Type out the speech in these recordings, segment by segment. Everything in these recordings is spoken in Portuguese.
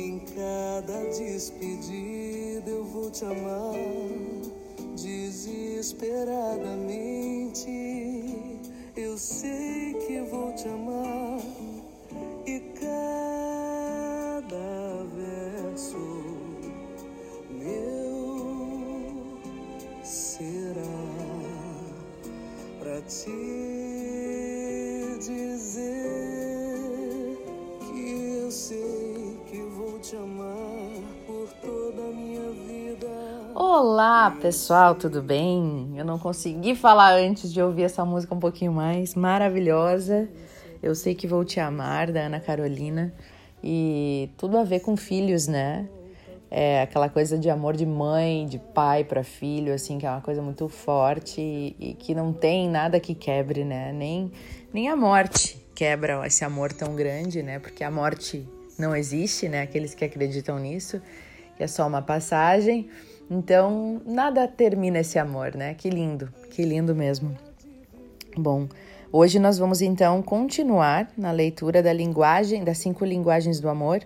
em cada despedida. Eu vou te amar desesperadamente. Eu sei que vou te amar Olá, pessoal, tudo bem? Eu não consegui falar antes de ouvir essa música um pouquinho mais maravilhosa. Eu sei que vou te amar, da Ana Carolina, e tudo a ver com filhos, né? É aquela coisa de amor de mãe, de pai para filho, assim, que é uma coisa muito forte e, que não tem nada que quebre, né? Nem, nem a morte quebra esse amor tão grande, né? Porque a morte não existe, né? Aqueles que acreditam nisso, que é só uma passagem. Então, nada termina esse amor, né? Que lindo, que lindo mesmo. Bom, hoje nós vamos então continuar na leitura da linguagem, das cinco linguagens do amor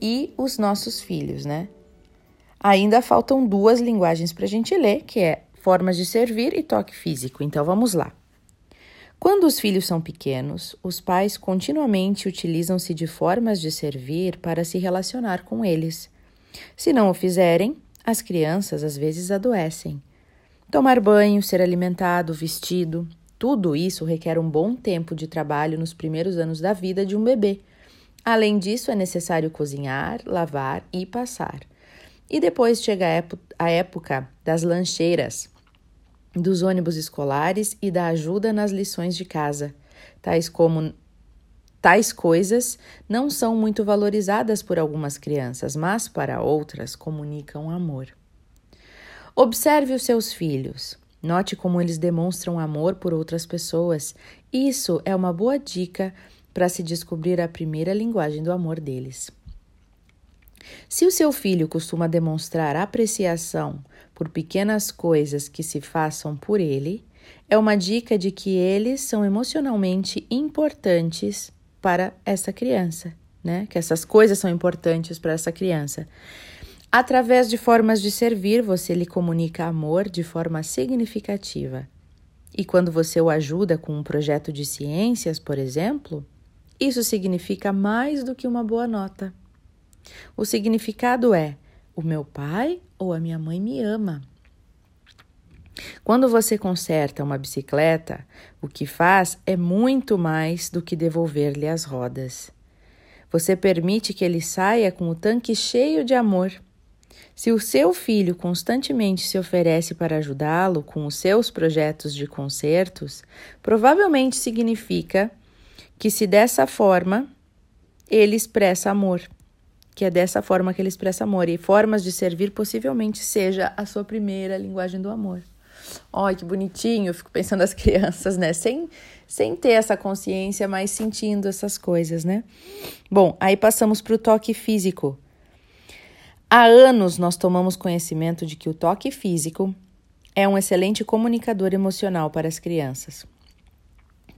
e os nossos filhos, né? Ainda faltam duas linguagens para a gente ler, que é formas de servir e toque físico. Então vamos lá. Quando os filhos são pequenos, os pais continuamente utilizam-se de formas de servir para se relacionar com eles. Se não o fizerem, as crianças às vezes adoecem. Tomar banho, ser alimentado, vestido, tudo isso requer um bom tempo de trabalho nos primeiros anos da vida de um bebê. Além disso, é necessário cozinhar, lavar e passar. E depois chega a época das lancheiras, dos ônibus escolares e da ajuda nas lições de casa, tais como Tais coisas não são muito valorizadas por algumas crianças, mas para outras comunicam amor. Observe os seus filhos. Note como eles demonstram amor por outras pessoas. Isso é uma boa dica para se descobrir a primeira linguagem do amor deles. Se o seu filho costuma demonstrar apreciação por pequenas coisas que se façam por ele, é uma dica de que eles são emocionalmente importantes para essa criança, né? Que essas coisas são importantes para essa criança. Através de formas de servir, você lhe comunica amor de forma significativa. E quando você o ajuda com um projeto de ciências, por exemplo, isso significa mais do que uma boa nota. O significado é: o meu pai ou a minha mãe me ama. Quando você conserta uma bicicleta, o que faz é muito mais do que devolver-lhe as rodas. Você permite que ele saia com o tanque cheio de amor. Se o seu filho constantemente se oferece para ajudá-lo com os seus projetos de concertos, provavelmente significa que se dessa forma ele expressa amor, que é dessa forma que ele expressa amor e formas de servir possivelmente seja a sua primeira linguagem do amor. Ai, que bonitinho, eu fico pensando as crianças, né? Sem, sem ter essa consciência, mas sentindo essas coisas, né? Bom, aí passamos para o toque físico. Há anos nós tomamos conhecimento de que o toque físico é um excelente comunicador emocional para as crianças.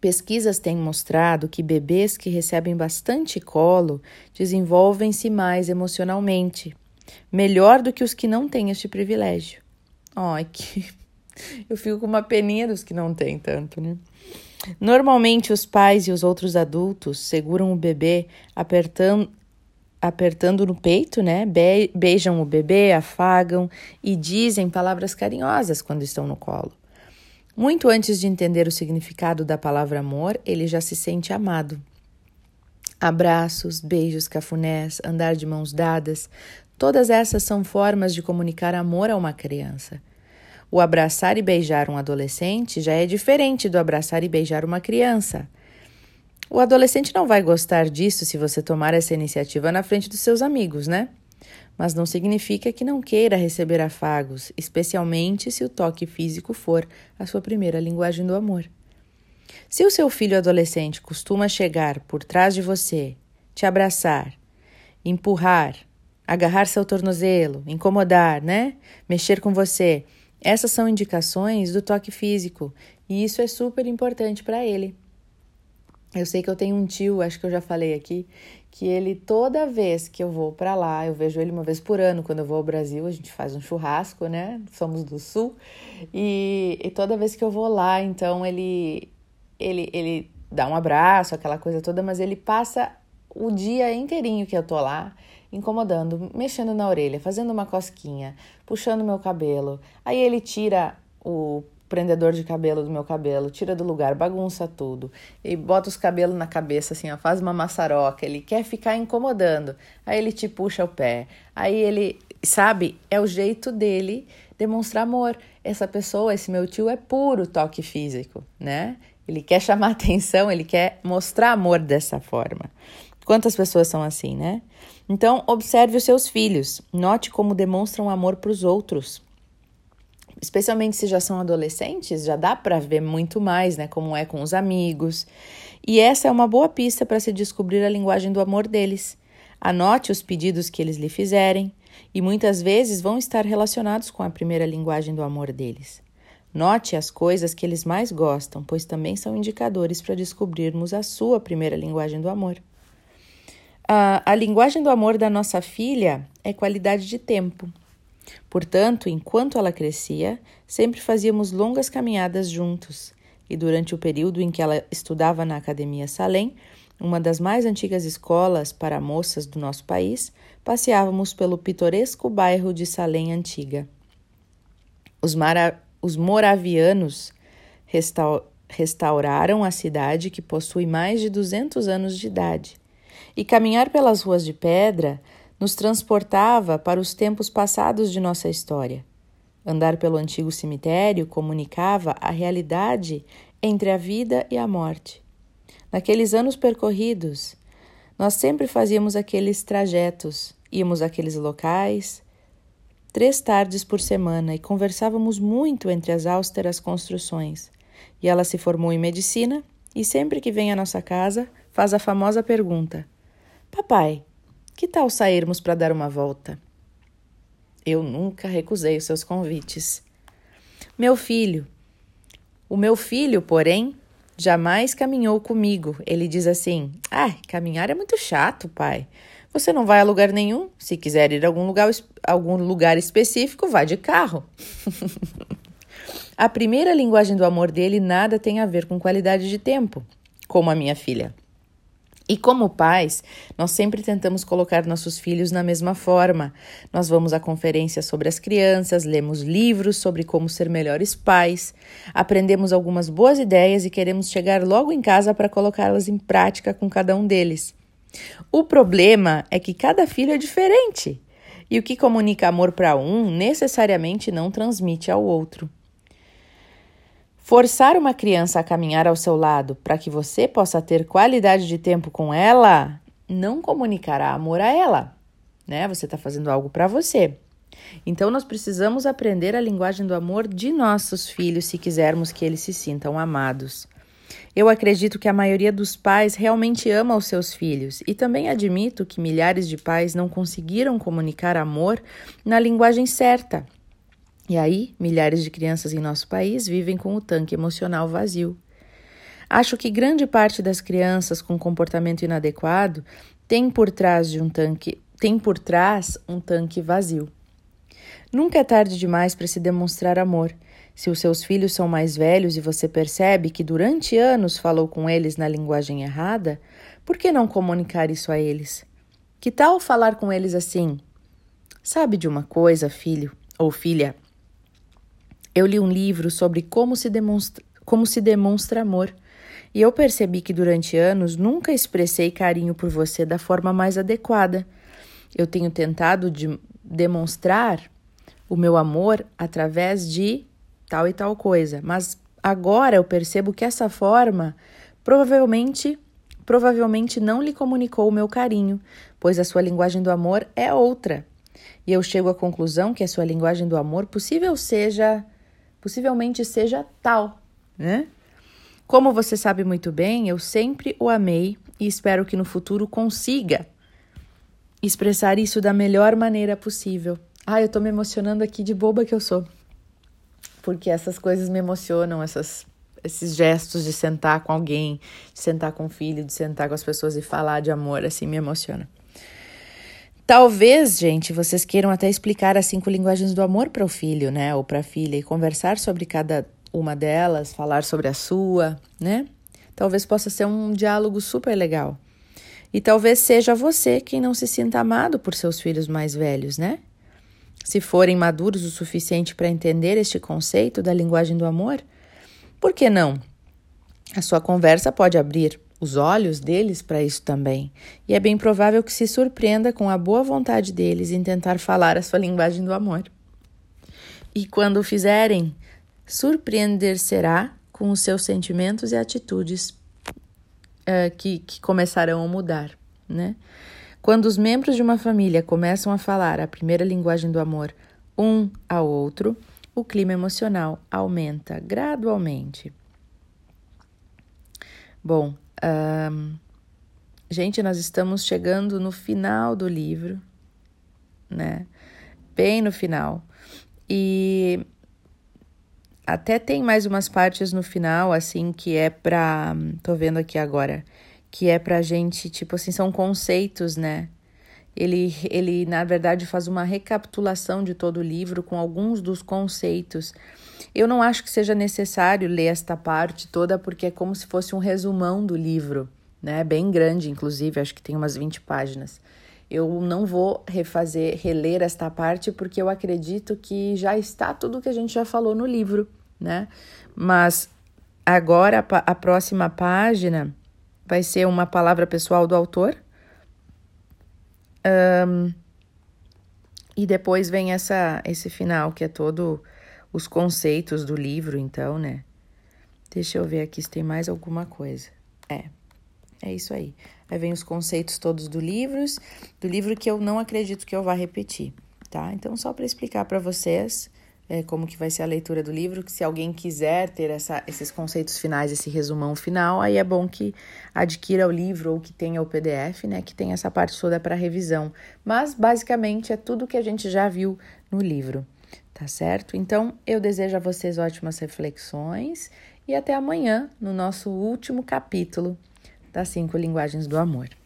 Pesquisas têm mostrado que bebês que recebem bastante colo desenvolvem-se mais emocionalmente, melhor do que os que não têm este privilégio. Ai, que eu fico com uma peninha dos que não tem tanto, né? Normalmente os pais e os outros adultos seguram o bebê apertando apertando no peito, né? Be beijam o bebê, afagam e dizem palavras carinhosas quando estão no colo. Muito antes de entender o significado da palavra amor, ele já se sente amado. Abraços, beijos, cafunés, andar de mãos dadas, todas essas são formas de comunicar amor a uma criança. O abraçar e beijar um adolescente já é diferente do abraçar e beijar uma criança. O adolescente não vai gostar disso se você tomar essa iniciativa na frente dos seus amigos, né? Mas não significa que não queira receber afagos, especialmente se o toque físico for a sua primeira linguagem do amor. Se o seu filho adolescente costuma chegar por trás de você, te abraçar, empurrar, agarrar seu tornozelo, incomodar, né? Mexer com você. Essas são indicações do toque físico e isso é super importante para ele. Eu sei que eu tenho um tio, acho que eu já falei aqui, que ele toda vez que eu vou para lá, eu vejo ele uma vez por ano quando eu vou ao Brasil, a gente faz um churrasco, né? Somos do sul. E, e toda vez que eu vou lá, então ele ele ele dá um abraço, aquela coisa toda, mas ele passa o dia inteirinho que eu tô lá, incomodando, mexendo na orelha, fazendo uma cosquinha, puxando meu cabelo. Aí ele tira o prendedor de cabelo do meu cabelo, tira do lugar, bagunça tudo e bota os cabelos na cabeça assim, ó, faz uma maçaroca, ele quer ficar incomodando. Aí ele te puxa o pé. Aí ele, sabe, é o jeito dele demonstrar amor. Essa pessoa, esse meu tio é puro toque físico, né? Ele quer chamar atenção, ele quer mostrar amor dessa forma. Quantas pessoas são assim, né? Então, observe os seus filhos, note como demonstram amor para os outros especialmente se já são adolescentes, já dá para ver muito mais, né, como é com os amigos. E essa é uma boa pista para se descobrir a linguagem do amor deles. Anote os pedidos que eles lhe fizerem, e muitas vezes vão estar relacionados com a primeira linguagem do amor deles. Note as coisas que eles mais gostam, pois também são indicadores para descobrirmos a sua primeira linguagem do amor. A, linguagem do amor da nossa filha é qualidade de tempo. Portanto, enquanto ela crescia, sempre fazíamos longas caminhadas juntos, e durante o período em que ela estudava na Academia Salem, uma das mais antigas escolas para moças do nosso país, passeávamos pelo pitoresco bairro de Salem Antiga. Os, mara os moravianos resta restauraram a cidade que possui mais de 200 anos de idade, e caminhar pelas ruas de pedra nos transportava para os tempos passados de nossa história. Andar pelo antigo cemitério comunicava a realidade entre a vida e a morte. Naqueles anos percorridos, nós sempre fazíamos aqueles trajetos, íamos àqueles locais, três tardes por semana e conversávamos muito entre as austeras construções. E ela se formou em medicina e sempre que vem à nossa casa faz a famosa pergunta: Papai, que tal sairmos para dar uma volta? Eu nunca recusei os seus convites. Meu filho. O meu filho, porém, jamais caminhou comigo. Ele diz assim: Ah, caminhar é muito chato, pai. Você não vai a lugar nenhum. Se quiser ir a algum lugar, algum lugar específico, vá de carro. a primeira linguagem do amor dele nada tem a ver com qualidade de tempo, como a minha filha. E como pais, nós sempre tentamos colocar nossos filhos na mesma forma. Nós vamos a conferências sobre as crianças, lemos livros sobre como ser melhores pais, aprendemos algumas boas ideias e queremos chegar logo em casa para colocá-las em prática com cada um deles. O problema é que cada filho é diferente. E o que comunica amor para um necessariamente não transmite ao outro. Forçar uma criança a caminhar ao seu lado para que você possa ter qualidade de tempo com ela não comunicará amor a ela, né? Você está fazendo algo para você. Então, nós precisamos aprender a linguagem do amor de nossos filhos se quisermos que eles se sintam amados. Eu acredito que a maioria dos pais realmente ama os seus filhos e também admito que milhares de pais não conseguiram comunicar amor na linguagem certa. E aí, milhares de crianças em nosso país vivem com o tanque emocional vazio. Acho que grande parte das crianças com comportamento inadequado tem por trás de um tanque, tem por trás um tanque vazio. Nunca é tarde demais para se demonstrar amor. Se os seus filhos são mais velhos e você percebe que durante anos falou com eles na linguagem errada, por que não comunicar isso a eles? Que tal falar com eles assim? Sabe de uma coisa, filho ou filha? Eu li um livro sobre como se demonstra, como se demonstra amor. E eu percebi que durante anos nunca expressei carinho por você da forma mais adequada. Eu tenho tentado de demonstrar o meu amor através de tal e tal coisa, mas agora eu percebo que essa forma provavelmente provavelmente não lhe comunicou o meu carinho, pois a sua linguagem do amor é outra. E eu chego à conclusão que a sua linguagem do amor possível seja possivelmente seja tal, né? Como você sabe muito bem, eu sempre o amei e espero que no futuro consiga expressar isso da melhor maneira possível. Ah, eu tô me emocionando aqui de boba que eu sou. Porque essas coisas me emocionam, essas, esses gestos de sentar com alguém, de sentar com o filho, de sentar com as pessoas e falar de amor, assim, me emociona. Talvez, gente, vocês queiram até explicar as cinco linguagens do amor para o filho, né, ou para a filha, e conversar sobre cada uma delas, falar sobre a sua, né? Talvez possa ser um diálogo super legal. E talvez seja você quem não se sinta amado por seus filhos mais velhos, né? Se forem maduros o suficiente para entender este conceito da linguagem do amor, por que não? A sua conversa pode abrir os olhos deles para isso também, e é bem provável que se surpreenda com a boa vontade deles em tentar falar a sua linguagem do amor. E quando o fizerem, surpreender será com os seus sentimentos e atitudes uh, que, que começarão a mudar, né? Quando os membros de uma família começam a falar a primeira linguagem do amor um ao outro, o clima emocional aumenta gradualmente. Bom, um, gente, nós estamos chegando no final do livro, né? Bem no final. E até tem mais umas partes no final, assim, que é pra. Tô vendo aqui agora. Que é pra gente, tipo assim, são conceitos, né? Ele, ele, na verdade, faz uma recapitulação de todo o livro com alguns dos conceitos. Eu não acho que seja necessário ler esta parte toda, porque é como se fosse um resumão do livro, né? Bem grande, inclusive, acho que tem umas 20 páginas. Eu não vou refazer, reler esta parte, porque eu acredito que já está tudo que a gente já falou no livro né? Mas agora a, próxima página vai ser uma palavra pessoal do autor. Um, e depois vem essa, esse final, que é todo os conceitos do livro, então, né? Deixa eu ver aqui se tem mais alguma coisa. É, é isso aí. Aí vem os conceitos todos do livro, do livro que eu não acredito que eu vá repetir, tá? Então, só para explicar para vocês é, como que vai ser a leitura do livro, que se alguém quiser ter essa, esses conceitos finais, esse resumão final, aí é bom que adquira o livro ou que tenha o PDF, né, que tem essa parte toda para revisão. Mas basicamente é tudo que a gente já viu no livro, tá certo? Então eu desejo a vocês ótimas reflexões e até amanhã no nosso último capítulo das cinco linguagens do amor.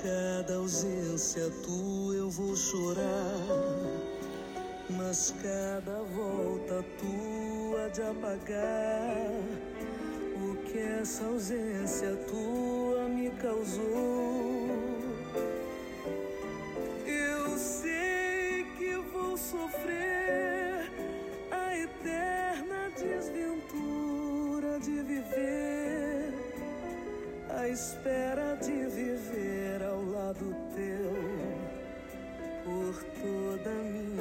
Cada ausência tua eu vou chorar, mas cada volta tua de apagar o que essa ausência tua me causou. espera de viver ao lado teu por toda a minha